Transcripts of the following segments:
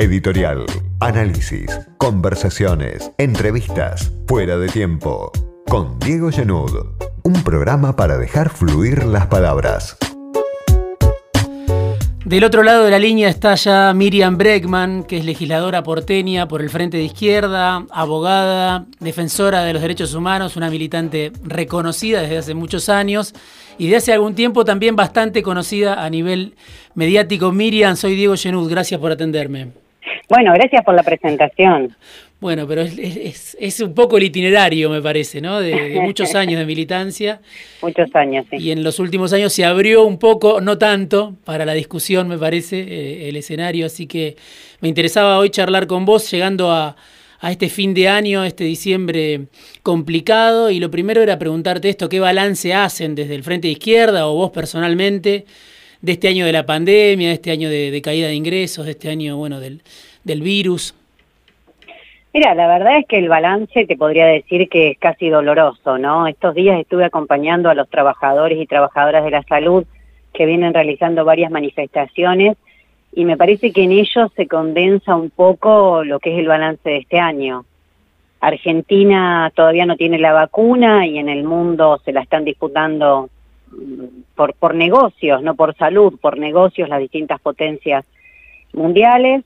Editorial, análisis, conversaciones, entrevistas, fuera de tiempo. Con Diego Genud, un programa para dejar fluir las palabras. Del otro lado de la línea está ya Miriam Breckman, que es legisladora porteña por el Frente de Izquierda, abogada, defensora de los derechos humanos, una militante reconocida desde hace muchos años y de hace algún tiempo también bastante conocida a nivel mediático. Miriam, soy Diego Genud, gracias por atenderme. Bueno, gracias por la presentación. Bueno, pero es, un poco el itinerario, me parece, ¿no? De, muchos años de militancia. Muchos años, sí. Y en los últimos años se abrió un poco, no tanto, para la discusión, me parece, eh, el escenario. Así que me interesaba hoy charlar con vos, llegando a, a este fin de año, este diciembre complicado. Y lo primero era preguntarte esto, ¿qué balance hacen desde el Frente de Izquierda o vos personalmente de este año de la pandemia, de este año de, caída de ingresos, de este año, bueno, del, del virus? Mira, la verdad es que el balance te podría decir que es casi doloroso, ¿no? Estos días estuve acompañando a los trabajadores y trabajadoras de la salud que vienen realizando varias manifestaciones y me parece que en ellos se condensa un poco lo que es el balance de este año. Argentina todavía no tiene la vacuna y en el mundo se la están disputando mm, por, por negocios, no por salud, por negocios las distintas potencias mundiales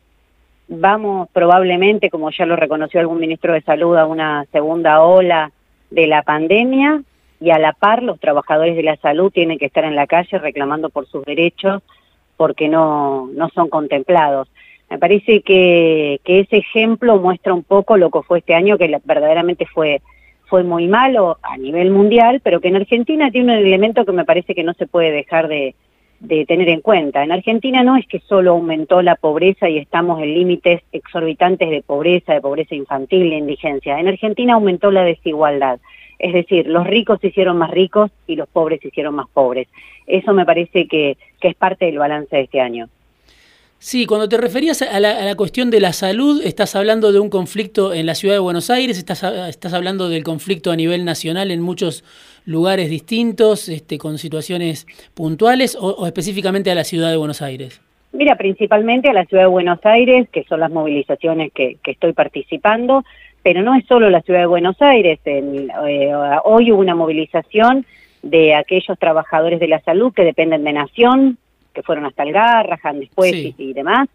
vamos probablemente, como ya lo reconoció algún ministro de Salud, a una segunda ola de la pandemia y a la par los trabajadores de la salud tienen que estar en la calle reclamando por sus derechos porque no, no son contemplados. Me parece que, ese ejemplo muestra un poco lo que fue este año, que verdaderamente fue, fue muy malo a nivel mundial, pero que en Argentina tiene un elemento que me parece que no se puede dejar de, de tener en cuenta. En Argentina no es que solo aumentó la pobreza y estamos en límites exorbitantes de pobreza, de pobreza infantil, de indigencia. En Argentina aumentó la desigualdad. Es decir, los ricos se hicieron más ricos y los pobres se hicieron más pobres. Eso me parece que, que es parte del balance de este año. Sí, cuando te referías a la, cuestión de la salud, estás hablando de un conflicto en la ciudad de Buenos Aires, estás, estás hablando del conflicto a nivel nacional en muchos lugares distintos, este, con situaciones puntuales, o, específicamente a la ciudad de Buenos Aires. Mira, principalmente a la ciudad de Buenos Aires, que son las movilizaciones que, estoy participando, pero no es solo la ciudad de Buenos Aires. En, eh, hoy hubo una movilización de aquellos trabajadores de la salud que dependen de Nación, que fueron hasta el Garrahan después y, demás,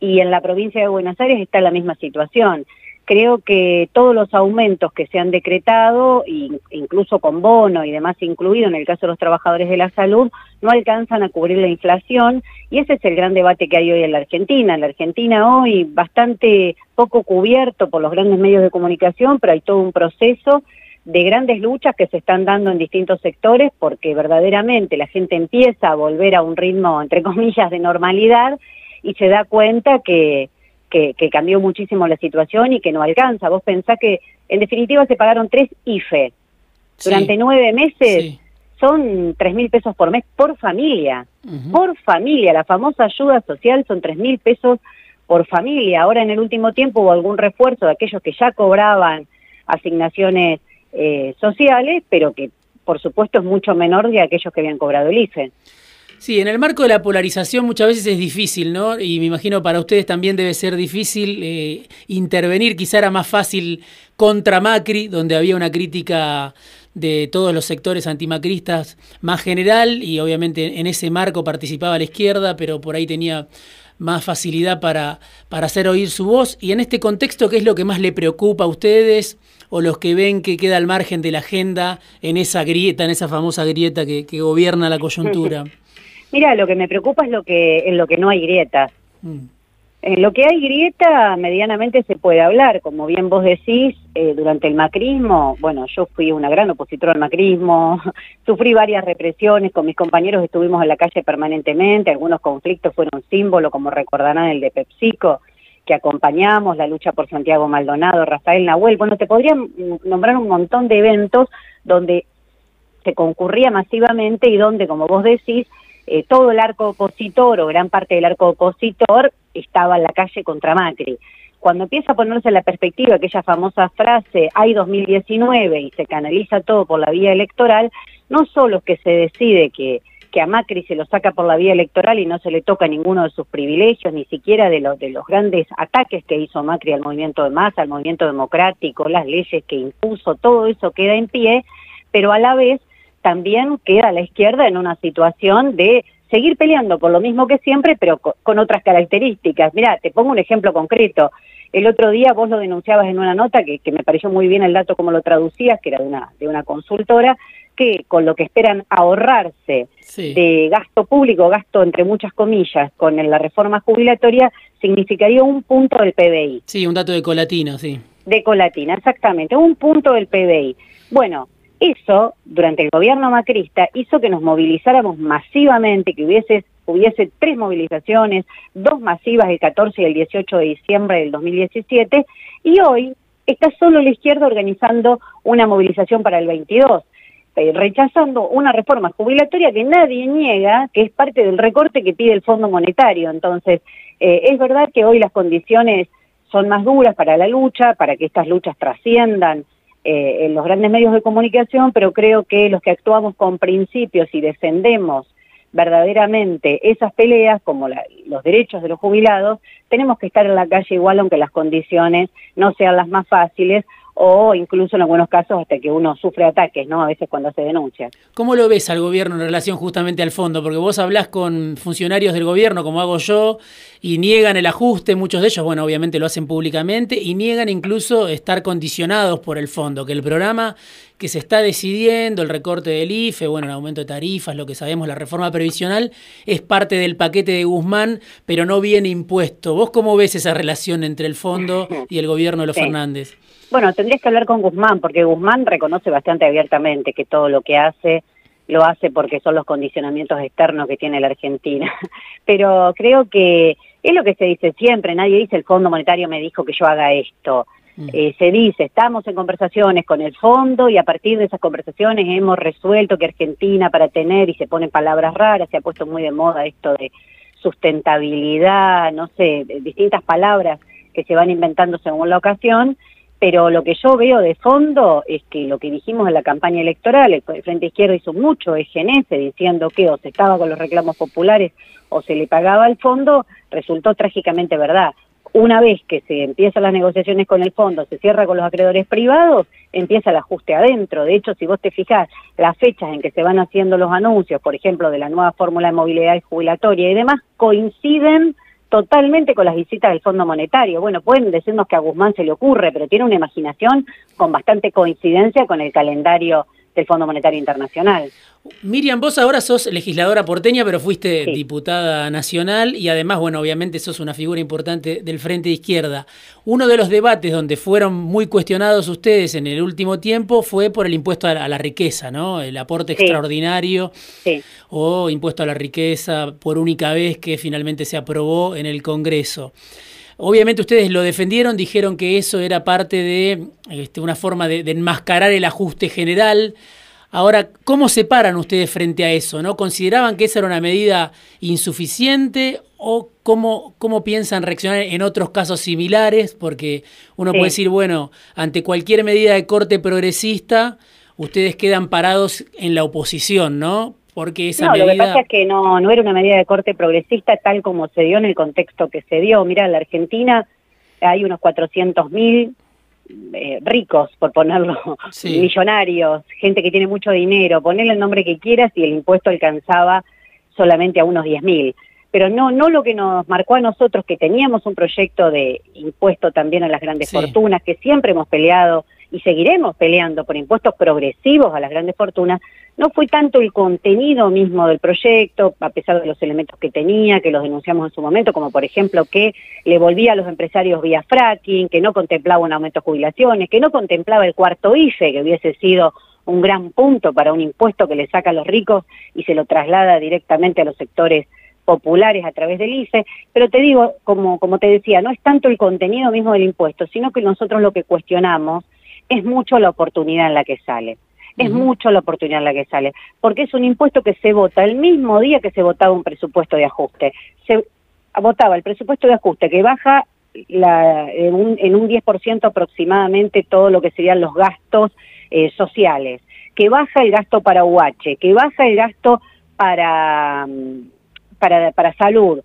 y en la provincia de Buenos Aires está la misma situación. Creo que todos los aumentos que se han decretado, incluso con bono y demás incluido en el caso de los trabajadores de la salud, no alcanzan a cubrir la inflación y ese es el gran debate que hay hoy en la Argentina. En la Argentina hoy bastante poco cubierto por los grandes medios de comunicación, pero hay todo un proceso de grandes luchas que se están dando en distintos sectores porque verdaderamente la gente empieza a volver a un ritmo, entre comillas, de normalidad y se da cuenta que, que, cambió muchísimo la situación y que no alcanza. Vos pensás que en definitiva se pagaron tres IFE durante nueve meses. Son tres mil pesos por mes por familia, por familia. La famosa ayuda social son tres mil pesos por familia. Ahora en el último tiempo hubo algún refuerzo de aquellos que ya cobraban asignaciones eh, sociales, pero que por supuesto es mucho menor de aquellos que habían cobrado el IFE. Sí, en el marco de la polarización muchas veces es difícil, ¿no? Y me imagino para ustedes también debe ser difícil eh, intervenir, quizá era más fácil contra Macri, donde había una crítica de todos los sectores antimacristas más general y obviamente en ese marco participaba la izquierda, pero por ahí tenía más facilidad para, para hacer oír su voz. Y en este contexto, ¿qué es lo que más le preocupa a ustedes? o los que ven que queda al margen de la agenda en esa grieta, en esa famosa grieta que, gobierna la coyuntura? Mira, lo que me preocupa es lo que, en lo que no hay grietas. Mm. En lo que hay grieta, medianamente se puede hablar. Como bien vos decís, eh, durante el macrismo, bueno, yo fui una gran opositora al macrismo, sufrí varias represiones, con mis compañeros estuvimos en la calle permanentemente, algunos conflictos fueron símbolo, como recordarán el de PepsiCo que acompañamos, la lucha por Santiago Maldonado, Rafael Nahuel, bueno, te podría nombrar un montón de eventos donde se concurría masivamente y donde, como vos decís, eh, todo el arco opositor o gran parte del arco opositor estaba en la calle contra Macri. Cuando empieza a ponerse en la perspectiva aquella famosa frase, hay 2019 y se canaliza todo por la vía electoral, no solo es que se decide que que a Macri se lo saca por la vía electoral y no se le toca ninguno de sus privilegios, ni siquiera de los, de los grandes ataques que hizo Macri al movimiento de masa, al movimiento democrático, las leyes que impuso, todo eso queda en pie, pero a la vez también queda la izquierda en una situación de seguir peleando por lo mismo que siempre, pero con, otras características. Mira, te pongo un ejemplo concreto. El otro día vos lo denunciabas en una nota que, que me pareció muy bien el dato como lo traducías, que era de una, de una consultora, que con lo que esperan ahorrarse de gasto público, gasto entre muchas comillas, con la reforma jubilatoria, significaría un punto del PBI. Sí, un dato de colatina, sí. De colatina, exactamente, un punto del PBI. Bueno, eso, durante el gobierno macrista, hizo que nos movilizáramos masivamente, que hubiese, hubiese tres movilizaciones, dos masivas el 14 y el 18 de diciembre del 2017, y hoy está solo la izquierda organizando una movilización para el 22. Eh, rechazando una reforma jubilatoria que nadie niega, que es parte del recorte que pide el Fondo Monetario. Entonces, eh, es verdad que hoy las condiciones son más duras para la lucha, para que estas luchas trasciendan eh, en los grandes medios de comunicación, pero creo que los que actuamos con principios y defendemos verdaderamente esas peleas, como los derechos de los jubilados, tenemos que estar en la calle igual aunque las condiciones no sean las más fáciles o incluso en algunos casos hasta que uno sufre ataques, ¿no? A veces cuando se denuncia. ¿Cómo lo ves al gobierno en relación justamente al fondo? Porque vos hablás con funcionarios del gobierno, como hago yo, y niegan el ajuste, muchos de ellos, bueno, obviamente lo hacen públicamente, y niegan incluso estar condicionados por el fondo, que el programa que se está decidiendo, el recorte del IFE, bueno, el aumento de tarifas, lo que sabemos, la reforma previsional, es parte del paquete de Guzmán, pero no viene impuesto. ¿Vos cómo ves esa relación entre el fondo y el gobierno de los Fernández? Bueno, tendrías que hablar con Guzmán, porque Guzmán reconoce bastante abiertamente que todo lo que hace lo hace porque son los condicionamientos externos que tiene la Argentina. Pero creo que es lo que se dice siempre, nadie dice el Fondo Monetario me dijo que yo haga esto. Mm. Eh, se dice, estamos en conversaciones con el fondo y a partir de esas conversaciones hemos resuelto que Argentina para tener, y se ponen palabras raras, se ha puesto muy de moda esto de sustentabilidad, no sé, distintas palabras que se van inventando según la ocasión, pero lo que yo veo de fondo es que lo que dijimos en la campaña electoral, el Frente Izquierdo hizo mucho ese diciendo que o se estaba con los reclamos populares o se le pagaba al fondo, resultó trágicamente verdad. Una vez que se empiezan las negociaciones con el fondo, se cierra con los acreedores privados, empieza el ajuste adentro. De hecho, si vos te fijás, las fechas en que se van haciendo los anuncios, por ejemplo, de la nueva fórmula de movilidad y jubilatoria y demás, coinciden totalmente con las visitas del Fondo Monetario. Bueno, pueden decirnos que a Guzmán se le ocurre, pero tiene una imaginación con bastante coincidencia con el calendario del Fondo Monetario Internacional. Miriam, vos ahora sos legisladora porteña, pero fuiste diputada nacional y además, bueno, obviamente sos una figura importante del Frente de Izquierda. Uno de los debates donde fueron muy cuestionados ustedes en el último tiempo fue por el impuesto a la, riqueza, ¿no? El aporte extraordinario o impuesto a la riqueza por única vez que finalmente se aprobó en el Congreso. Obviamente ustedes lo defendieron, dijeron que eso era parte de este, una forma de, enmascarar el ajuste general. Ahora, ¿cómo se paran ustedes frente a eso? ¿No consideraban que esa era una medida insuficiente o cómo, cómo piensan reaccionar en otros casos similares? Porque uno puede decir, bueno, ante cualquier medida de corte progresista, ustedes quedan parados en la oposición, ¿no? Porque esa no, lo que pasa es que no, no era una medida de corte progresista tal como se dio en el contexto que se dio. Mira, en la Argentina hay unos 400 mil eh, ricos, por ponerlo, millonarios, gente que tiene mucho dinero, ponele el nombre que quieras y el impuesto alcanzaba solamente a unos 10 mil. Pero no, no lo que nos marcó a nosotros, que teníamos un proyecto de impuesto también a las grandes fortunas, que siempre hemos peleado y seguiremos peleando por impuestos progresivos a las grandes fortunas, no fue tanto el contenido mismo del proyecto, a pesar de los elementos que tenía, que los denunciamos en su momento, como por ejemplo que le volvía a los empresarios vía fracking, que no contemplaba un aumento de jubilaciones, que no contemplaba el cuarto IFE, que hubiese sido un gran punto para un impuesto que le saca a los ricos y se lo traslada directamente a los sectores populares a través del IFE, pero te digo, como, como te decía, no es tanto el contenido mismo del impuesto, sino que nosotros lo que cuestionamos es mucho la oportunidad en la que sale. Es mucho la oportunidad en la que sale, porque es un impuesto que se vota el mismo día que se votaba un presupuesto de ajuste. Se votaba el presupuesto de ajuste que baja la, en, un, en un 10% aproximadamente todo lo que serían los gastos eh, sociales, que baja el gasto para UH, que baja el gasto para, para, para salud,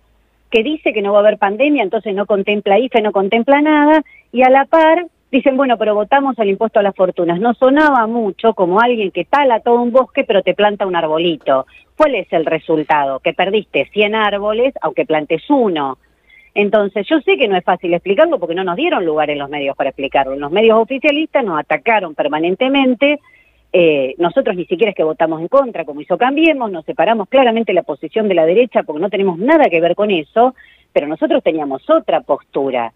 que dice que no va a haber pandemia, entonces no contempla IFE, no contempla nada, y a la par dicen, bueno, pero votamos el impuesto a las fortunas. No sonaba mucho como alguien que tala todo un bosque pero te planta un arbolito. ¿Cuál es el resultado? Que perdiste 100 árboles aunque plantes uno. Entonces, yo sé que no es fácil explicarlo porque no nos dieron lugar en los medios para explicarlo. Los medios oficialistas nos atacaron permanentemente. Eh, nosotros ni siquiera es que votamos en contra, como hizo Cambiemos, nos separamos claramente la posición de la derecha porque no tenemos nada que ver con eso, pero nosotros teníamos otra postura.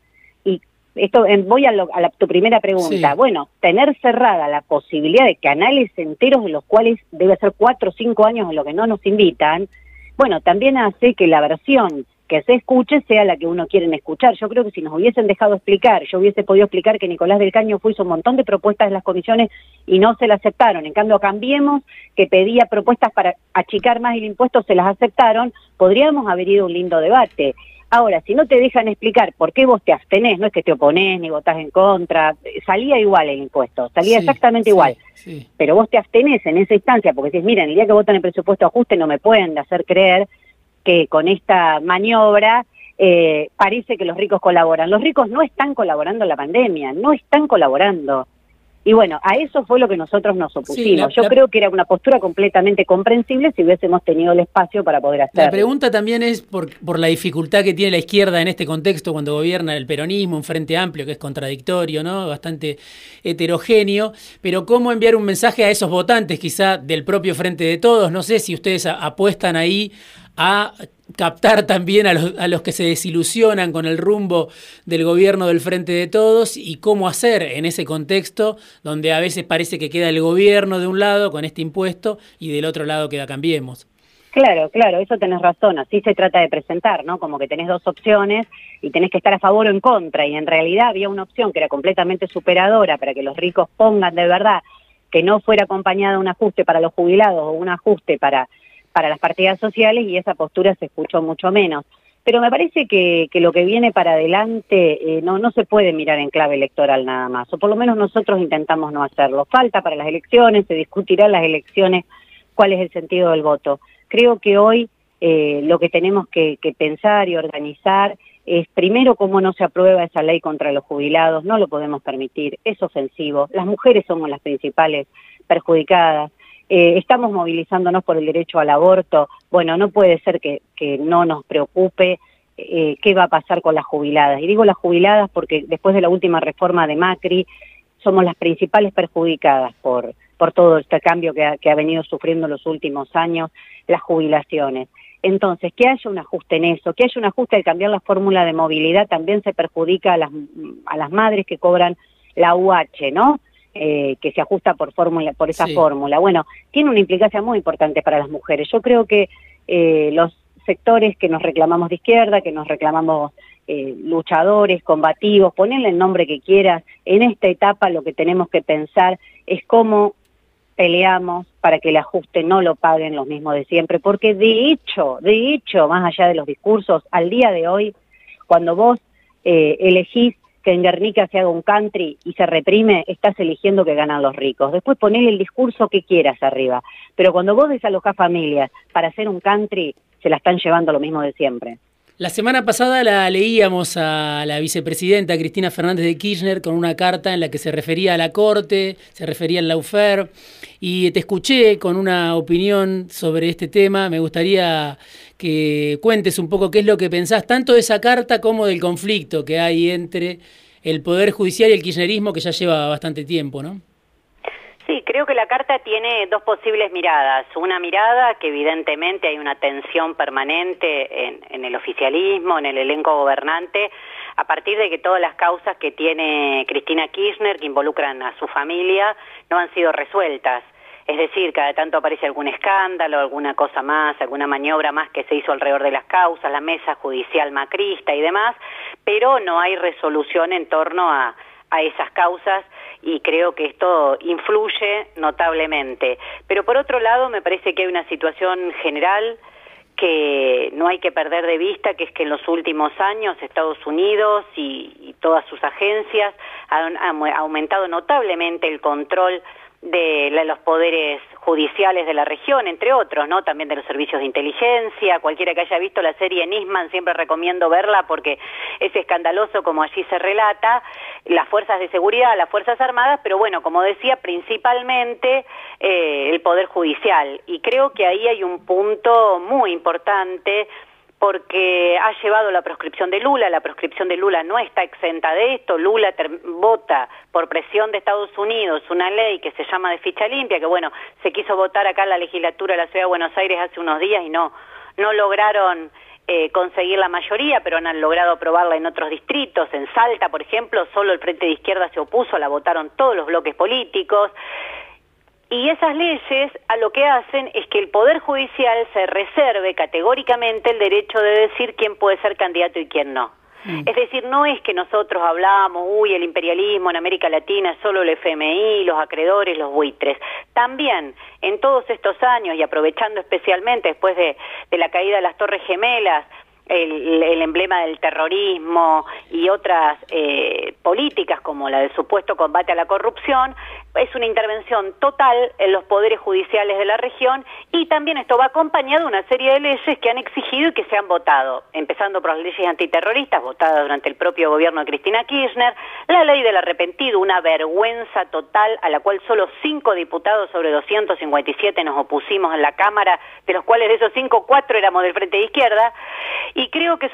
Esto voy a, tu primera pregunta. Bueno, tener cerrada la posibilidad de canales enteros de los cuales debe ser cuatro o cinco años en lo que no nos invitan, bueno, también hace que la versión que se escuche sea la que uno quiere escuchar. Yo creo que si nos hubiesen dejado explicar, yo hubiese podido explicar que Nicolás del Caño hizo un montón de propuestas en las comisiones y no se las aceptaron. En cambio, Cambiemos, que pedía propuestas para achicar más el impuesto, se las aceptaron, podríamos haber ido a un lindo debate. Ahora, si no te dejan explicar por qué vos te abstenés, no es que te oponés ni votás en contra, salía igual el impuesto, salía exactamente igual. Pero vos te abstenés en esa instancia porque decís, miren, el día que votan el presupuesto ajuste no me pueden hacer creer que con esta maniobra eh, parece que los ricos colaboran. Los ricos no están colaborando en la pandemia, no están colaborando. Y bueno, a eso fue lo que nosotros nos opusimos. Yo creo que era una postura completamente comprensible si hubiésemos tenido el espacio para poder hacerlo. La pregunta también es por, por la dificultad que tiene la izquierda en este contexto cuando gobierna el peronismo, un frente amplio que es contradictorio, ¿no? Bastante heterogéneo, pero cómo enviar un mensaje a esos votantes quizá del propio frente de todos, no sé si ustedes apuestan ahí a captar también a los, a los, que se desilusionan con el rumbo del gobierno del Frente de Todos y cómo hacer en ese contexto donde a veces parece que queda el gobierno de un lado con este impuesto y del otro lado queda Cambiemos. Claro, claro, eso tenés razón, así se trata de presentar, ¿no? Como que tenés dos opciones y tenés que estar a favor o en contra y en realidad había una opción que era completamente superadora para que los ricos pongan de verdad que no fuera acompañada un ajuste para los jubilados o un ajuste para para las partidas sociales y esa postura se escuchó mucho menos. Pero me parece que, que lo que viene para adelante eh, no, no se puede mirar en clave electoral nada más, o por lo menos nosotros intentamos no hacerlo. Falta para las elecciones, se discutirá las elecciones cuál es el sentido del voto. Creo que hoy eh, lo que tenemos que pensar y organizar es primero cómo no se aprueba esa ley contra los jubilados, no lo podemos permitir, es ofensivo, las mujeres somos las principales perjudicadas, eh, estamos movilizándonos por el derecho al aborto. Bueno, no puede ser que, no nos preocupe eh, qué va a pasar con las jubiladas. Y digo las jubiladas porque después de la última reforma de Macri somos las principales perjudicadas por, todo este cambio que ha, venido sufriendo en los últimos años, las jubilaciones. Entonces, que haya un ajuste en eso, que haya un ajuste al cambiar la fórmula de movilidad también se perjudica a las madres que cobran la UH, ¿no? Eh, que se ajusta por fórmula por esa fórmula. Bueno, tiene una implicancia muy importante para las mujeres. Yo creo que eh, los sectores que nos reclamamos de izquierda, que nos reclamamos eh, luchadores, combativos, ponerle el nombre que quieras, en esta etapa lo que tenemos que pensar es cómo peleamos para que el ajuste no lo paguen los mismos de siempre, porque de hecho, de hecho, más allá de los discursos, al día de hoy, cuando vos elegís que en Guernica se haga un country y se reprime, estás eligiendo que ganan los ricos. Después ponele el discurso que quieras arriba. Pero cuando vos desalojás familias para hacer un country, se la están llevando lo mismo de siempre. La semana pasada la leíamos a la vicepresidenta Cristina Fernández de Kirchner con una carta en la que se refería a la Corte, se refería al Laufer, y te escuché con una opinión sobre este tema. Me gustaría que cuentes un poco qué es lo que pensás, tanto de esa carta como del conflicto que hay entre el Poder Judicial y el kirchnerismo, que ya lleva bastante tiempo, ¿no? Sí, creo que la carta tiene dos posibles miradas. Una mirada que evidentemente hay una tensión permanente en, el oficialismo, en el elenco gobernante, a partir de que todas las causas que tiene Cristina Kirchner, que involucran a su familia, no han sido resueltas. Es decir, cada tanto aparece algún escándalo, alguna cosa más, alguna maniobra más que se hizo alrededor de las causas, la mesa judicial macrista y demás, pero no hay resolución en torno a, a esas causas y creo que esto influye notablemente. Pero por otro lado, me parece que hay una situación general que no hay que perder de vista, que es que en los últimos años Estados Unidos y, todas sus agencias han, aumentado notablemente el control de los poderes judiciales de la región, entre otros, ¿no? También de los servicios de inteligencia. Cualquiera que haya visto la serie Nisman siempre recomiendo verla porque es escandaloso como allí se relata. Las fuerzas de seguridad, las fuerzas armadas, pero bueno, como decía, principalmente eh, el poder judicial. Y creo que ahí hay un punto muy importante porque ha llevado la proscripción de Lula, la proscripción de Lula no está exenta de esto, Lula vota por presión de Estados Unidos una ley que se llama de ficha limpia, que bueno, se quiso votar acá en la legislatura de la Ciudad de Buenos Aires hace unos días y no, no lograron eh, conseguir la mayoría, pero han logrado aprobarla en otros distritos. En Salta, por ejemplo, solo el Frente de Izquierda se opuso, la votaron todos los bloques políticos. Y esas leyes a lo que hacen es que el Poder Judicial se reserve categóricamente el derecho de decir quién puede ser candidato y quién no. Mm. Es decir, no es que nosotros hablamos, uy, el imperialismo en América Latina es solo el FMI, los acreedores, los buitres. También, en todos estos años, y aprovechando especialmente después de, de la caída de las Torres Gemelas, el, emblema del terrorismo y otras eh, políticas como la del supuesto combate a la corrupción, es una intervención total en los poderes judiciales de la región y también esto va acompañado de una serie de leyes que han exigido y que se han votado, empezando por las leyes antiterroristas votadas durante el propio gobierno de Cristina Kirchner, la ley del arrepentido, una vergüenza total a la cual solo cinco diputados sobre 257 nos opusimos en la Cámara, de los cuales de esos cinco, cuatro éramos del Frente de Izquierda, y creo que es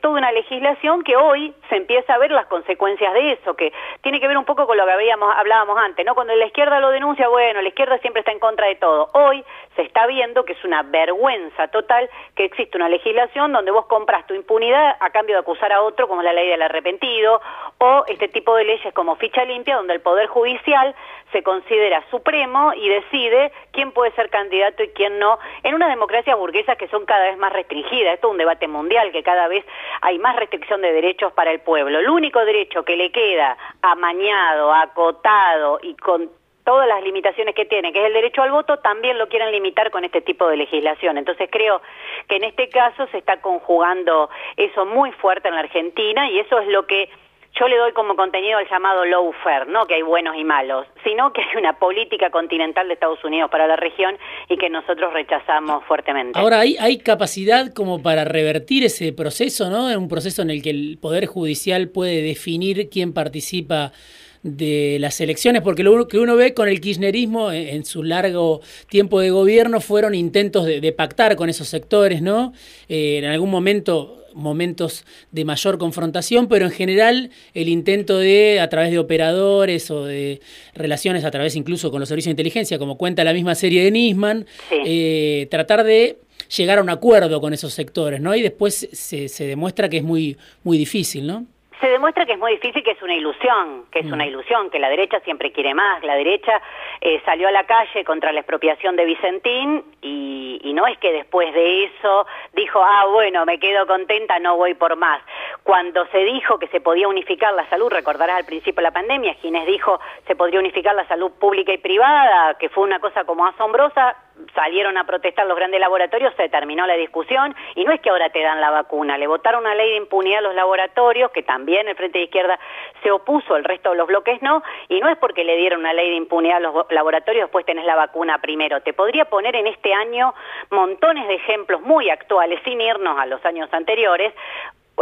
toda una legislación que hoy se empieza a ver las consecuencias de eso, que tiene que ver un poco con lo que habíamos, hablábamos antes, ¿no? Cuando la izquierda lo denuncia, bueno, la izquierda siempre está en contra de todo. Hoy se está viendo que es una vergüenza total que existe una legislación donde vos compras tu impunidad a cambio de acusar a otro, como la ley del arrepentido, o este tipo de leyes como ficha limpia, donde el Poder Judicial se considera supremo y decide quién puede ser candidato y quién no, en una democracia burguesa que son cada vez más restringidas. Esto es un debate mundial, que cada vez hay más restricción de derechos para el pueblo. El único derecho que le queda amañado, acotado y con todas las limitaciones que tiene, que es el derecho al voto, también lo quieren limitar con este tipo de legislación. Entonces creo que en este caso se está conjugando eso muy fuerte en la Argentina y eso es lo que yo le doy como contenido al llamado fair, no que hay buenos y malos, sino que hay una política continental de Estados Unidos para la región y que nosotros rechazamos fuertemente. Ahora, ¿hay, hay capacidad como para revertir ese proceso, ¿no? Un proceso en el que el Poder Judicial puede definir quién participa de las elecciones, porque lo que uno ve con el kirchnerismo en, su largo tiempo de gobierno fueron intentos de, pactar con esos sectores, ¿no? Eh, en algún momento momentos de mayor confrontación, pero en general el intento de, a través de operadores o de relaciones a través incluso con los servicios de inteligencia, como cuenta la misma serie de Nisman, eh, tratar de llegar a un acuerdo con esos sectores, ¿no? Y después se, se demuestra que es muy, muy difícil, ¿no? Se demuestra que es muy difícil, que es una ilusión, que es una mm. ilusión, que la derecha siempre quiere más. La derecha eh, salió a la calle contra la expropiación de Vicentín y, y, no es que después de eso dijo, ah, bueno, me quedo contenta, no voy por más. Cuando se dijo que se podía unificar la salud, recordarás al principio de la pandemia, Ginés dijo se podría unificar la salud pública y privada, que fue una cosa como asombrosa, salieron a protestar los grandes laboratorios, se terminó la discusión y no es que ahora te dan la vacuna, le votaron una ley de impunidad a los laboratorios, que también el Frente de Izquierda se opuso, el resto de los bloques no, y no es porque le dieron una ley de impunidad a los laboratorios, después tenés la vacuna primero. Te podría poner en este año montones de ejemplos muy actuales, sin irnos a los años anteriores,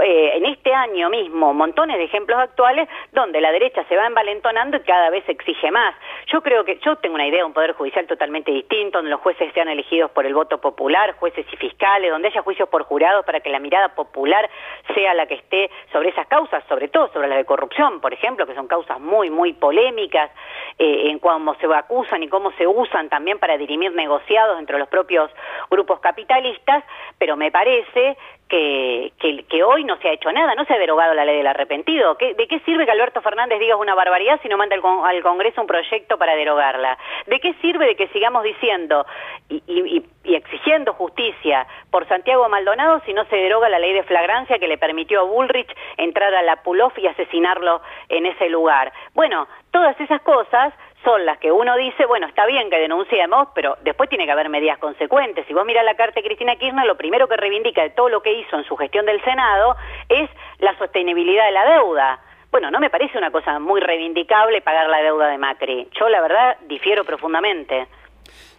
eh, en este año mismo montones de ejemplos actuales donde la derecha se va envalentonando y cada vez exige más. Yo creo que yo tengo una idea de un poder judicial totalmente distinto, donde los jueces sean elegidos por el voto popular, jueces y fiscales, donde haya juicios por jurados para que la mirada popular sea la que esté sobre esas causas, sobre todo sobre las de corrupción, por ejemplo, que son causas muy, muy polémicas eh, en cómo se acusan y cómo se usan también para dirimir negociados entre los propios grupos capitalistas, pero me parece que, hoy no se ha hecho nada, no se ha derogado la ley del arrepentido. ¿De qué sirve que Alberto Fernández diga una barbaridad si no manda al, Congreso un proyecto para derogarla? ¿De qué sirve de que sigamos diciendo y, exigiendo justicia por Santiago Maldonado si no se deroga la ley de flagrancia que le permitió a Bullrich entrar a la Pulof y asesinarlo en ese lugar? Bueno, todas esas cosas son las que uno dice, bueno, está bien que denunciemos, pero después tiene que haber medidas consecuentes. Si vos mirás la carta de Cristina Kirchner, lo primero que reivindica de todo lo que hizo en su gestión del Senado es la sostenibilidad de la deuda. bueno, no me parece una cosa muy reivindicable pagar la deuda de Macri. Yo la verdad difiero profundamente.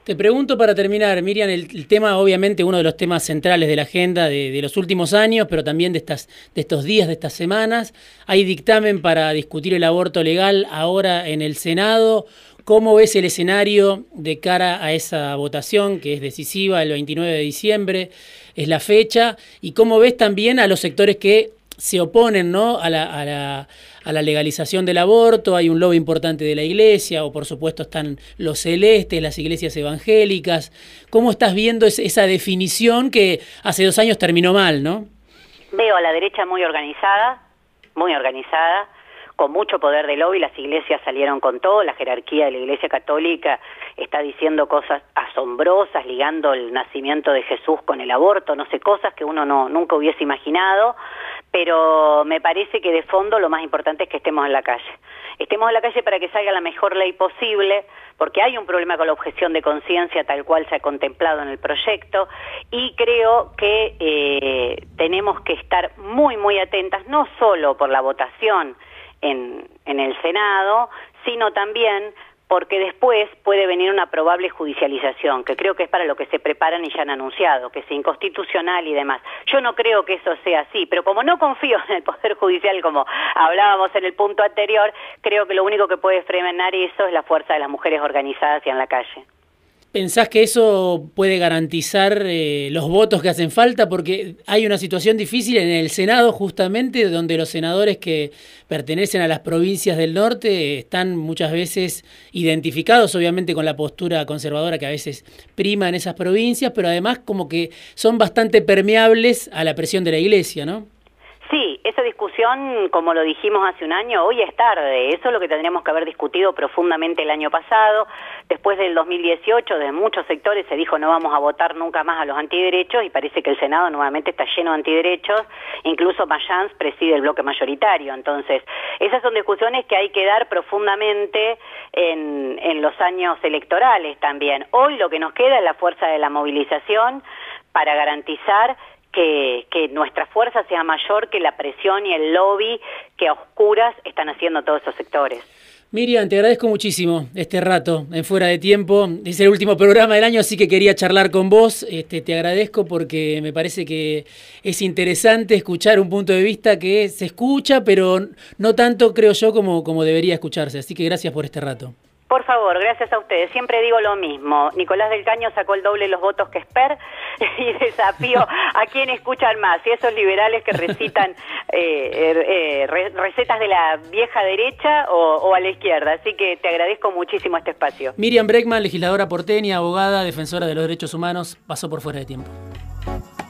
Te pregunto para terminar, Miriam, el, tema, obviamente, uno de los temas centrales de la agenda de, los últimos años, pero también de, estas, de estos días, de estas semanas. Hay dictamen para discutir el aborto legal ahora en el Senado. ¿Cómo ves el escenario de cara a esa votación que es decisiva el 29 de diciembre? Es la fecha. ¿Y cómo ves también a los sectores que se oponen ¿no? a, la, a, la, a, la, legalización del aborto, hay un lobby importante de la iglesia, o por supuesto están los celestes, las iglesias evangélicas. ¿Cómo estás viendo esa definición que hace dos años terminó mal, no? Veo a la derecha muy organizada, muy organizada, con mucho poder de lobby, las iglesias salieron con todo, la jerarquía de la iglesia católica está diciendo cosas asombrosas, ligando el nacimiento de Jesús con el aborto, no sé, cosas que uno no, nunca hubiese imaginado pero me parece que de fondo lo más importante es que estemos en la calle. Estemos en la calle para que salga la mejor ley posible, porque hay un problema con la objeción de conciencia tal cual se ha contemplado en el proyecto, y creo que eh, tenemos que estar muy, muy atentas, no solo por la votación en, en el Senado, sino también porque después puede venir una probable judicialización, que creo que es para lo que se preparan y ya han anunciado, que es inconstitucional y demás. Yo no creo que eso sea así, pero como no confío en el Poder Judicial, como hablábamos en el punto anterior, creo que lo único que puede frenar eso es la fuerza de las mujeres organizadas y en la calle. ¿Pensás que eso puede garantizar eh, los votos que hacen falta? Porque hay una situación difícil en el Senado justamente, donde los senadores que pertenecen a las provincias del norte están muchas veces identificados obviamente con la postura conservadora que a veces prima en esas provincias, pero además como que son bastante permeables a la presión de la iglesia, ¿no? Sí, esa discusión, como lo dijimos hace un año, hoy es tarde. Eso es lo que tendríamos que haber discutido profundamente el año pasado. Después del 2018, de muchos sectores se dijo no vamos a votar nunca más a los antiderechos y parece que el Senado nuevamente está lleno de antiderechos. Incluso Mayans preside el bloque mayoritario. Entonces, esas son discusiones que hay que dar profundamente en, en los años electorales también. Hoy lo que nos queda es la fuerza de la movilización para garantizar que, que, nuestra fuerza sea mayor que la presión y el lobby que a oscuras están haciendo todos esos sectores. Miriam, te agradezco muchísimo este rato en Fuera de Tiempo. Es el último programa del año, así que quería charlar con vos. Este, te agradezco porque me parece que es interesante escuchar un punto de vista que se escucha, pero no tanto, creo yo, como, como debería escucharse. Así que gracias por este rato. Por favor, gracias a ustedes. Siempre digo lo mismo. Nicolás del Caño sacó el doble de los votos que Esper y desafío a quien escuchan más. Y esos liberales que recitan eh, er, eh, recetas de la vieja derecha o, a la izquierda. Así que te agradezco muchísimo este espacio. Miriam Breckman, legisladora porteña, abogada, defensora de los derechos humanos, pasó por fuera de tiempo.